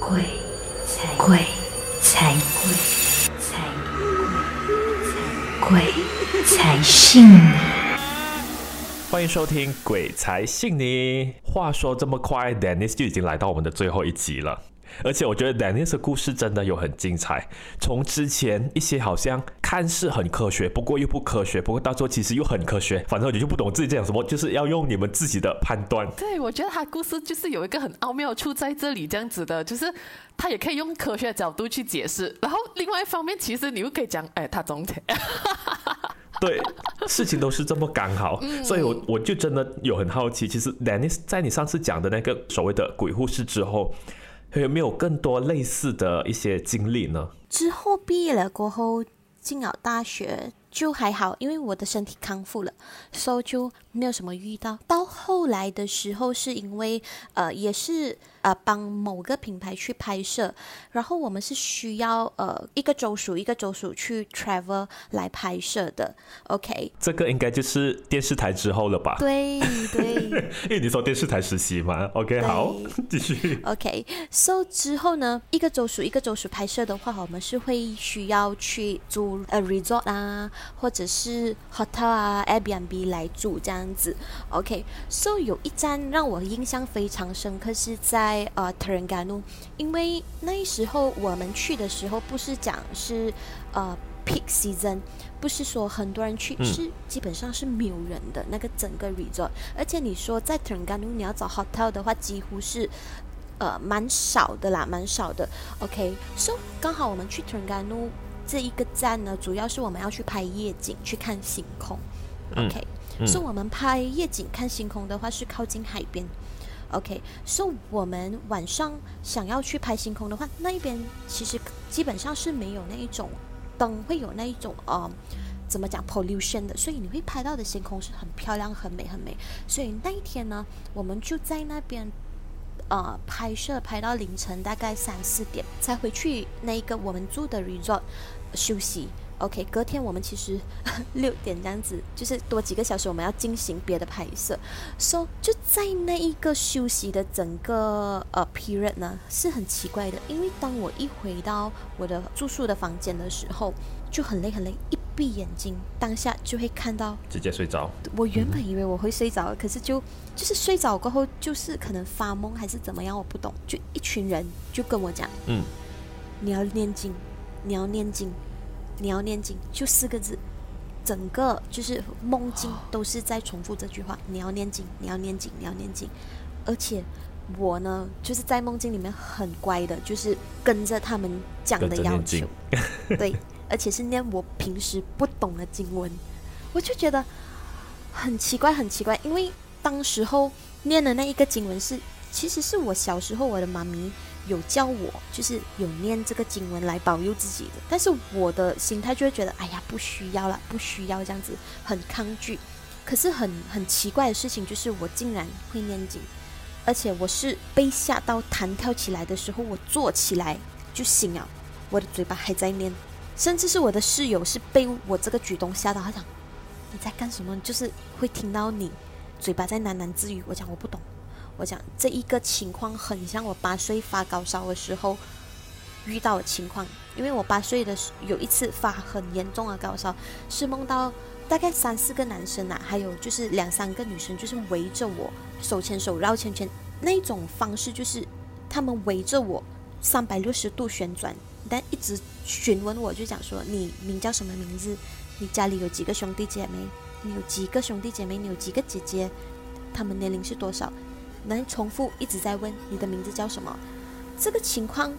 鬼才鬼才鬼才鬼才信你。欢迎收听《鬼才信你》。话说这么快，Dennis 就已经来到我们的最后一集了。而且我觉得 Dennis 的故事真的有很精彩。从之前一些好像看似很科学，不过又不科学，不过到最后其实又很科学。反正你就不懂自己在讲什么，就是要用你们自己的判断。对，我觉得他故事就是有一个很奥妙处在这里，这样子的，就是他也可以用科学的角度去解释。然后另外一方面，其实你又可以讲，哎，他中钱。对，事情都是这么刚好，所以我我就真的有很好奇，其实 Dennis 在你上次讲的那个所谓的鬼护士之后。还有没有更多类似的一些经历呢？之后毕业了过后，进了大学就还好，因为我的身体康复了，所以就没有什么遇到。到后来的时候，是因为呃，也是。呃，帮某个品牌去拍摄，然后我们是需要呃一个州属一个州属去 travel 来拍摄的。OK，这个应该就是电视台之后了吧？对 对，因为你说电视台实习嘛。OK，好，继续。OK，so 之后呢，一个州属一个州属拍摄的话，我们是会需要去租呃 resort 啊，或者是 hotel 啊，Airbnb 来住这样子。OK，so 有一站让我印象非常深刻，是在。在呃 t e r n g a n u 因为那时候我们去的时候不是讲是呃 peak season，不是说很多人去，是基本上是没有人的那个整个 resort，而且你说在 t e r n g a n u 你要找 hotel 的话，几乎是呃蛮少的啦，蛮少的。OK，so 刚好我们去 t e r n g a n u 这一个站呢，主要是我们要去拍夜景，去看星空。OK，so 我们拍夜景看星空的话，是靠近海边。OK，so 我们晚上想要去拍星空的话，那一边其实基本上是没有那一种灯，会有那一种呃，怎么讲 pollution 的，所以你会拍到的星空是很漂亮、很美、很美。所以那一天呢，我们就在那边呃拍摄，拍到凌晨大概三四点才回去那一个我们住的 resort 休息。OK，隔天我们其实 六点这样子，就是多几个小时，我们要进行别的拍摄。So 就在那一个休息的整个呃 period 呢，是很奇怪的，因为当我一回到我的住宿的房间的时候，就很累很累，一闭眼睛，当下就会看到直接睡着。我原本以为我会睡着，可是就就是睡着过后，就是可能发梦还是怎么样，我不懂。就一群人就跟我讲，嗯，你要念经，你要念经。你要念经，就四个字，整个就是梦境都是在重复这句话。你要念经，你要念经，你要念经。而且我呢，就是在梦境里面很乖的，就是跟着他们讲的要求。对，而且是念我平时不懂的经文，我就觉得很奇怪，很奇怪。因为当时候念的那一个经文是，其实是我小时候我的妈咪。有教我，就是有念这个经文来保佑自己的，但是我的心态就会觉得，哎呀，不需要了，不需要这样子，很抗拒。可是很很奇怪的事情就是，我竟然会念经，而且我是被吓到弹跳起来的时候，我坐起来就醒了，我的嘴巴还在念，甚至是我的室友是被我这个举动吓到，他讲你在干什么？就是会听到你嘴巴在喃喃自语，我讲我不懂。我讲这一个情况很像我八岁发高烧的时候遇到的情况，因为我八岁的有一次发很严重的高烧，是梦到大概三四个男生啊，还有就是两三个女生，就是围着我手牵手绕圈圈那种方式，就是他们围着我三百六十度旋转，但一直询问我，就讲说你名叫什么名字？你家里有几个兄弟姐妹？你有几个兄弟姐妹？你有几个姐姐？他们年龄是多少？能重复一直在问你的名字叫什么？这个情况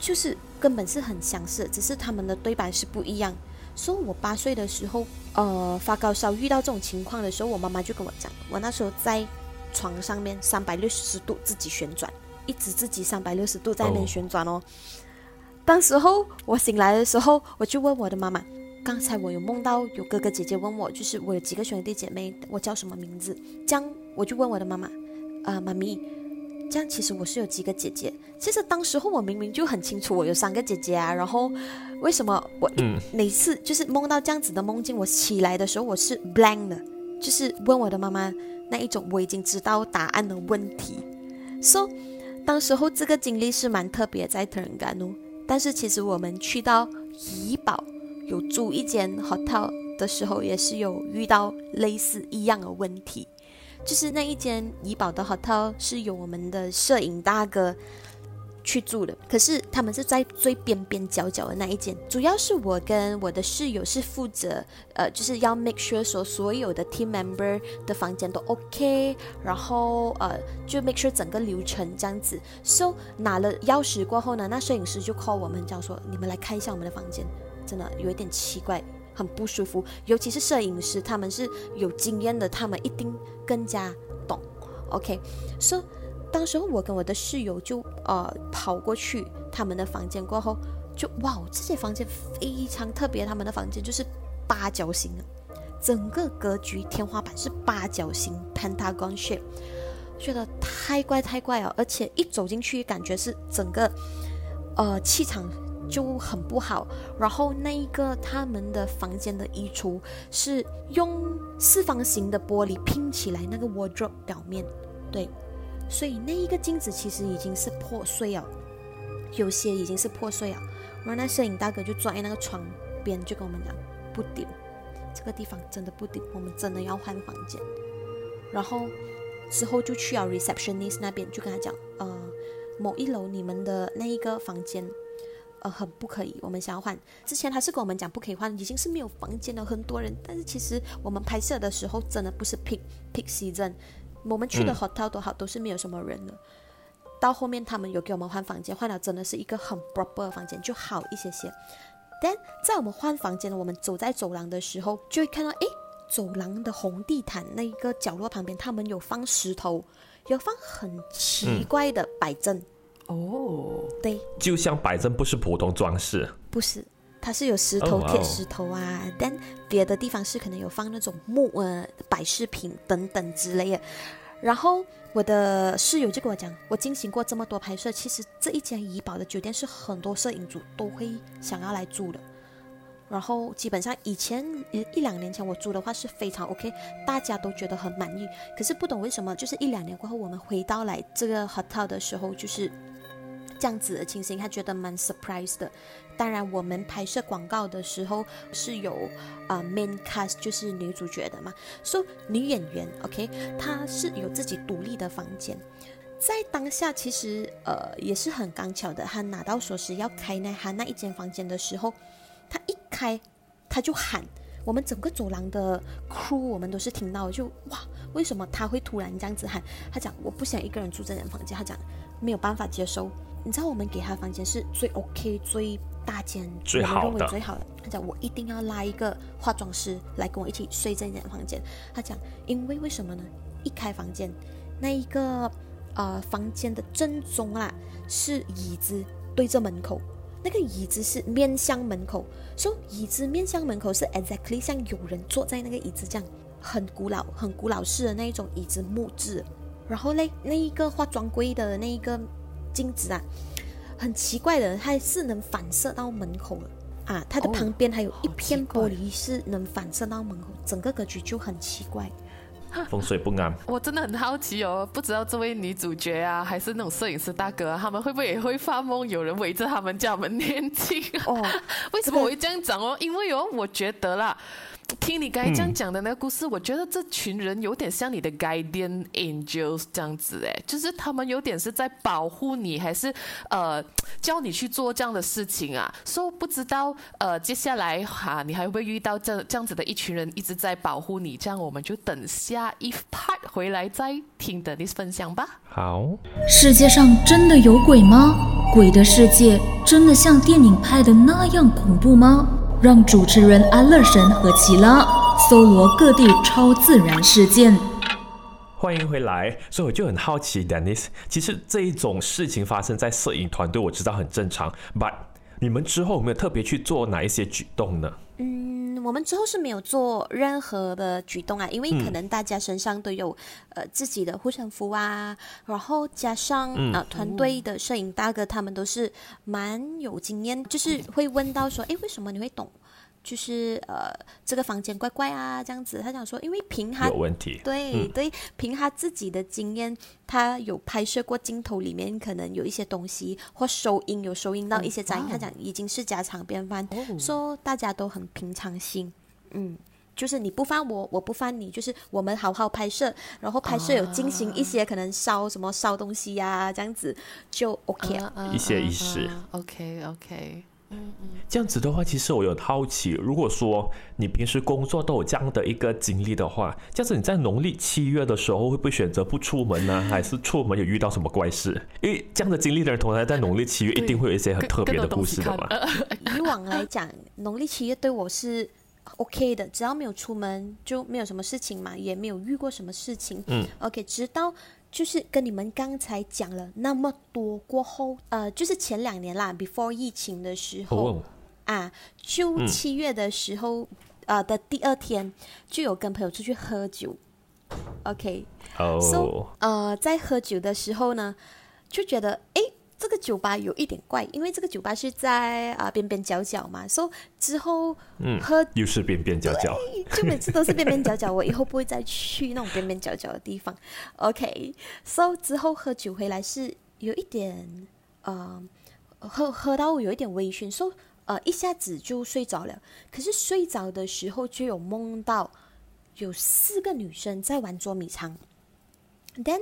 就是根本是很相似，只是他们的对白是不一样。说我八岁的时候，呃，发高烧遇到这种情况的时候，我妈妈就跟我讲，我那时候在床上面三百六十度自己旋转，一直自己三百六十度在那边旋转哦。当时候我醒来的时候，我就问我的妈妈，刚才我有梦到有哥哥姐姐问我，就是我有几个兄弟姐妹，我叫什么名字？这样我就问我的妈妈。啊，妈咪，这样其实我是有几个姐姐。其实当时候我明明就很清楚，我有三个姐姐啊。然后为什么我每次就是梦到这样子的梦境，我起来的时候我是 blank 的，就是问我的妈妈那一种我已经知道答案的问题。So 当时候这个经历是蛮特别，在特人干哦。但是其实我们去到怡保有住一间 hotel 的时候，也是有遇到类似一样的问题。就是那一间怡宝的 hotel 是有我们的摄影大哥。去住的，可是他们是在最边边角角的那一间。主要是我跟我的室友是负责，呃，就是要 make sure 说所有的 team member 的房间都 OK，然后呃，就 make sure 整个流程这样子。So 拿了钥匙过后呢，那摄影师就 call 我们，讲说你们来看一下我们的房间，真的有一点奇怪，很不舒服。尤其是摄影师，他们是有经验的，他们一定更加懂。OK，So。当时候我跟我的室友就呃跑过去他们的房间过后，就哇，这些房间非常特别，他们的房间就是八角形的，整个格局天花板是八角形 pentagon shape，觉得太怪太怪了，而且一走进去感觉是整个呃气场就很不好，然后那一个他们的房间的衣橱是用四方形的玻璃拼起来那个 wardrobe 表面，对。所以那一个镜子其实已经是破碎了，有些已经是破碎了。然后那摄影大哥就坐在那个床边，就跟我们讲不顶，这个地方真的不顶，我们真的要换房间。然后之后就去了 receptionist 那边，就跟他讲，呃，某一楼你们的那一个房间，呃，很不可以，我们想要换。之前他是跟我们讲不可以换，已经是没有房间了，很多人。但是其实我们拍摄的时候真的不是 peak peak season。我们去的 hotel 都好，都是没有什么人的。到后面他们有给我们换房间，换了真的是一个很 proper 的房间，就好一些些。但在我们换房间，我们走在走廊的时候，就会看到，诶，走廊的红地毯那一个角落旁边，他们有放石头，有放很奇怪的摆阵。哦，对，就像摆阵不是普通装饰，不是。它是有石头铁石头啊，但别的地方是可能有放那种木呃摆饰品等等之类的。然后我的室友就跟我讲，我进行过这么多拍摄，其实这一间怡宝的酒店是很多摄影组都会想要来住的。然后基本上以前一一两年前我租的话是非常 OK，大家都觉得很满意。可是不懂为什么，就是一两年过后我们回到来这个 hotel 的时候，就是这样子的情形，他觉得蛮 surprise 的。当然，我们拍摄广告的时候是有啊 main cast，就是女主角的嘛。说女演员，OK，她是有自己独立的房间。在当下，其实呃也是很刚巧的。她拿到锁匙要开那她那一间房间的时候，她一开，她就喊我们整个走廊的 crew，我们都是听到就哇，为什么他会突然这样子喊？他讲我不想一个人住这间房间，他讲没有办法接受。你知道我们给他房间是最 OK 最。大间最好的，最好的。他讲我一定要拉一个化妆师来跟我一起睡这间房间。他讲，因为为什么呢？一开房间，那一个呃房间的正中啊是椅子对着门口，那个椅子是面向门口，说椅子面向门口是 exactly 像有人坐在那个椅子这样，很古老、很古老式的那一种椅子木质。然后嘞，那一个化妆柜的那一个镜子啊。很奇怪的，它是能反射到门口的啊！它的旁边还有一片玻璃是能反射到门口，整个格局就很奇怪，风水不安。我真的很好奇哦，不知道这位女主角啊，还是那种摄影师大哥，他们会不会也会发梦，有人围着他们叫他们念经？哦，为什么我会这样讲哦？因为哦，我觉得啦。听你刚才这样讲的那个故事，我觉得这群人有点像你的 guardian angels 这样子哎，就是他们有点是在保护你，还是呃教你去做这样的事情啊？说不知道呃接下来哈，你还会不会遇到这这样子的一群人一直在保护你？这样我们就等下一 part 回来再听的你分享吧。好，世界上真的有鬼吗？鬼的世界真的像电影拍的那样恐怖吗？让主持人安乐神和奇拉搜罗各地超自然事件。欢迎回来，所以我就很好奇，Dennis，其实这一种事情发生在摄影团队，我知道很正常，But 你们之后有没有特别去做哪一些举动呢？嗯，我们之后是没有做任何的举动啊，因为可能大家身上都有呃自己的护身符啊，然后加上啊团队的摄影大哥他们都是蛮有经验，就是会问到说，哎，为什么你会懂就是呃，这个房间怪怪啊，这样子。他想说，因为凭他有问题，对对，凭他自己的经验，他有拍摄过镜头里面可能有一些东西或收音，有收音到一些杂音。他讲已经是家常便饭，说大家都很平常心。嗯，就是你不翻我，我不翻你，就是我们好好拍摄，然后拍摄有进行一些可能烧什么烧东西呀，这样子就 OK 啊，一些仪式，OK OK。嗯嗯，这样子的话，其实我有好奇，如果说你平时工作都有这样的一个经历的话，这样子你在农历七月的时候会不会选择不出门呢？还是出门有遇到什么怪事？因为这样的经历的人，通常在农历七月一定会有一些很特别的故事的嘛。以往 来讲，农历七月对我是 OK 的，只要没有出门就没有什么事情嘛，也没有遇过什么事情。嗯，OK，直到。就是跟你们刚才讲了那么多过后，呃，就是前两年啦，before 疫情的时候，啊，就七月的时候，呃的第二天，就有跟朋友出去喝酒，OK，so 呃，在喝酒的时候呢，就觉得哎。这个酒吧有一点怪，因为这个酒吧是在啊边边角角嘛，所以之后嗯喝又是边边角角，就每次都是边边角角，我以后不会再去那种边边角角的地方。OK，so 之后喝酒回来是有一点呃喝喝到有一点微醺，所以呃一下子就睡着了。可是睡着的时候就有梦到有四个女生在玩捉迷藏，then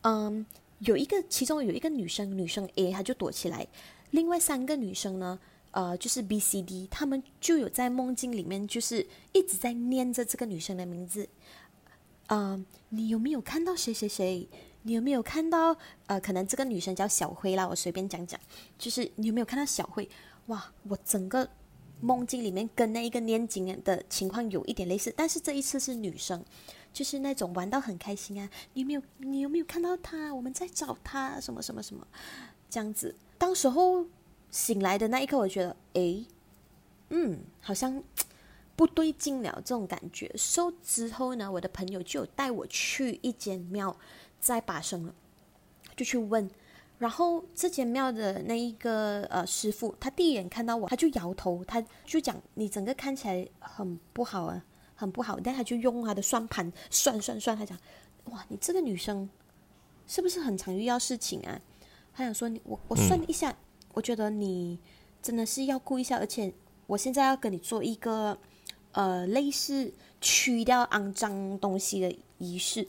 嗯。有一个，其中有一个女生，女生 A 她就躲起来，另外三个女生呢，呃，就是 B、C、D，她们就有在梦境里面，就是一直在念着这个女生的名字，嗯，你有没有看到谁谁谁？你有没有看到？呃，可能这个女生叫小慧啦，我随便讲讲，就是你有没有看到小慧？哇，我整个梦境里面跟那一个念经的情况有一点类似，但是这一次是女生。就是那种玩到很开心啊！你有没有？你有没有看到他？我们在找他，什么什么什么，这样子。当时候醒来的那一刻，我觉得，哎，嗯，好像不对劲了，这种感觉。收之后呢，我的朋友就带我去一间庙，在把生了，就去问。然后这间庙的那一个呃师傅，他第一眼看到我，他就摇头，他就讲：“你整个看起来很不好啊。”很不好，但他就用他的算盘算算算，他讲，哇，你这个女生是不是很常遇到事情啊？他想说，我我算一下，我觉得你真的是要顾一下，而且我现在要跟你做一个呃类似去掉肮脏东西的仪式。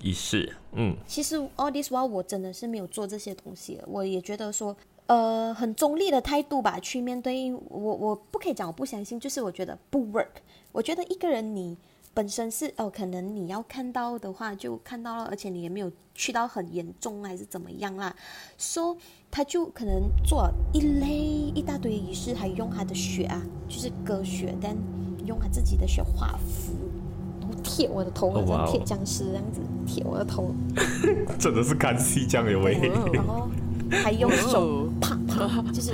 仪式，嗯，其实 all this while 我真的是没有做这些东西，我也觉得说。呃，很中立的态度吧，去面对我，我不可以讲我不相信，就是我觉得不 work。我觉得一个人你本身是哦，可能你要看到的话就看到了，而且你也没有去到很严重还是怎么样啦。说他就可能做一类一大堆仪式，还用他的血啊，就是割血，但用他自己的血画符，然后贴我的头，好像贴僵尸这样子贴我的头，真的是看戏这样有味。然后还用手。啪啪，就是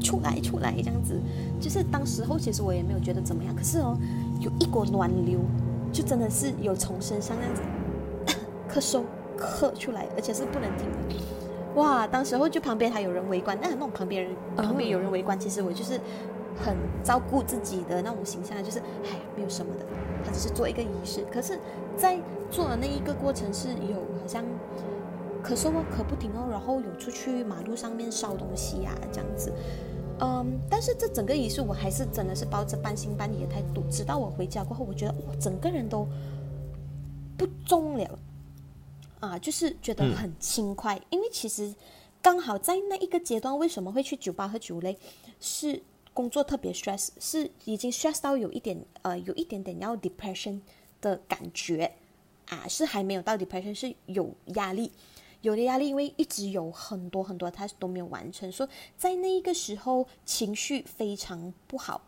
出来出来这样子，就是当时候其实我也没有觉得怎么样，可是哦，有一股暖流，就真的是有从身上这样子 咳嗽咳出来，而且是不能停的。哇，当时候就旁边还有人围观，那那种旁边人旁边有人围观，其实我就是很照顾自己的那种形象，就是哎没有什么的，他只是做一个仪式。可是，在做的那一个过程是有好像。咳嗽哦，咳不停哦，然后有出去马路上面烧东西呀，这样子，嗯，但是这整个仪式我还是真的是抱着半信半疑的态度。直到我回家过后，我觉得我，整个人都不重了，啊，就是觉得很轻快。因为其实刚好在那一个阶段，为什么会去酒吧喝酒嘞？是工作特别 stress，是已经 stress 到有一点呃，有一点点要 depression 的感觉啊，是还没有到 depression，是有压力。有的压力，因为一直有很多很多他都没有完成，所以在那一个时候情绪非常不好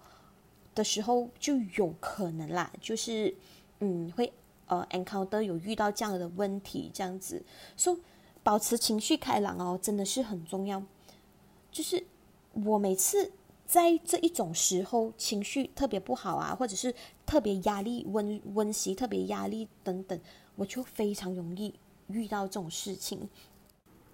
的时候，就有可能啦，就是嗯会呃 encounter 有遇到这样的问题，这样子，所以保持情绪开朗哦，真的是很重要。就是我每次在这一种时候情绪特别不好啊，或者是特别压力温温习，特别压力等等，我就非常容易。遇到这种事情，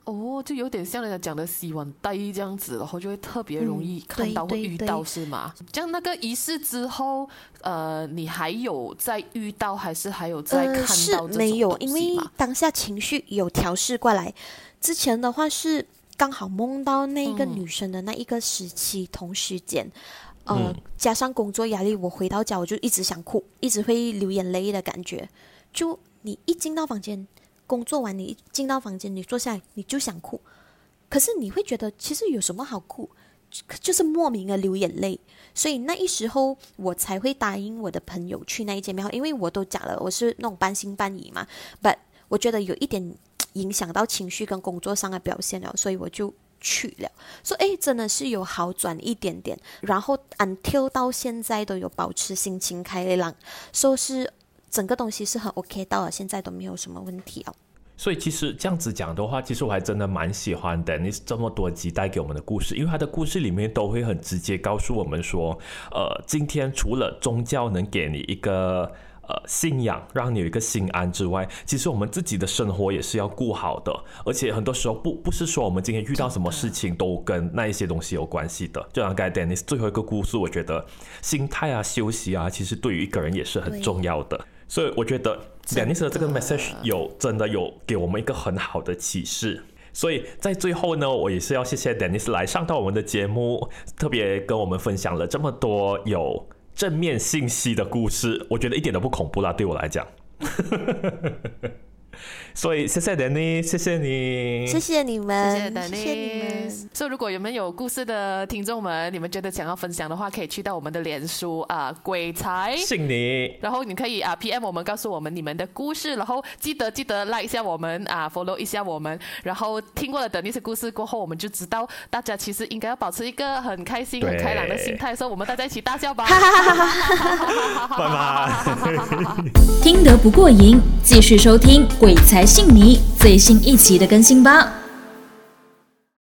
哦，就有点像人家讲的洗碗袋这样子，然后就会特别容易看到会遇到，是吗？这样那个仪式之后，呃，你还有再遇到，还是还有再看到？是没有，因为当下情绪有调试过来。之前的话是刚好梦到那一个女生的那一个时期同时间，呃，加上工作压力，我回到家我就一直想哭，一直会流眼泪的感觉。就你一进到房间。工作完，你一进到房间，你坐下来，你就想哭。可是你会觉得，其实有什么好哭？就是莫名的流眼泪。所以那一时候，我才会答应我的朋友去那一间庙，因为我都讲了，我是那种半信半疑嘛。But 我觉得有一点影响到情绪跟工作上的表现了，所以我就去了。说，哎，真的是有好转一点点。然后 until 到现在都有保持心情开朗，说是。整个东西是很 OK，到了现在都没有什么问题哦。所以其实这样子讲的话，其实我还真的蛮喜欢 Dennis 这么多集带给我们的故事，因为他的故事里面都会很直接告诉我们说，呃，今天除了宗教能给你一个呃信仰，让你有一个心安之外，其实我们自己的生活也是要顾好的。而且很多时候不不是说我们今天遇到什么事情都跟那一些东西有关系的。就像刚才 Dennis 最后一个故事，我觉得心态啊、休息啊，其实对于一个人也是很重要的。所以我觉得两尼斯的这个 message 有真的有给我们一个很好的启示。所以在最后呢，我也是要谢谢 Dennis 来上到我们的节目，特别跟我们分享了这么多有正面信息的故事。我觉得一点都不恐怖啦，对我来讲。所以谢谢 Danny，谢谢你，谢谢你们，谢谢 Danny，谢谢你们。所以如果有没有故事的听众们，你们觉得想要分享的话，可以去到我们的脸书啊，鬼才。信你，然后你可以啊 PM 我们，告诉我们你们的故事，然后记得记得 like 一下我们啊，follow 一下我们，然后听过了的那些故事过后，我们就知道大家其实应该要保持一个很开心、很开朗的心态，所以我们大家一起大笑吧，拜拜，听得不过瘾，继续收听鬼才。信你最新一期的更新吧。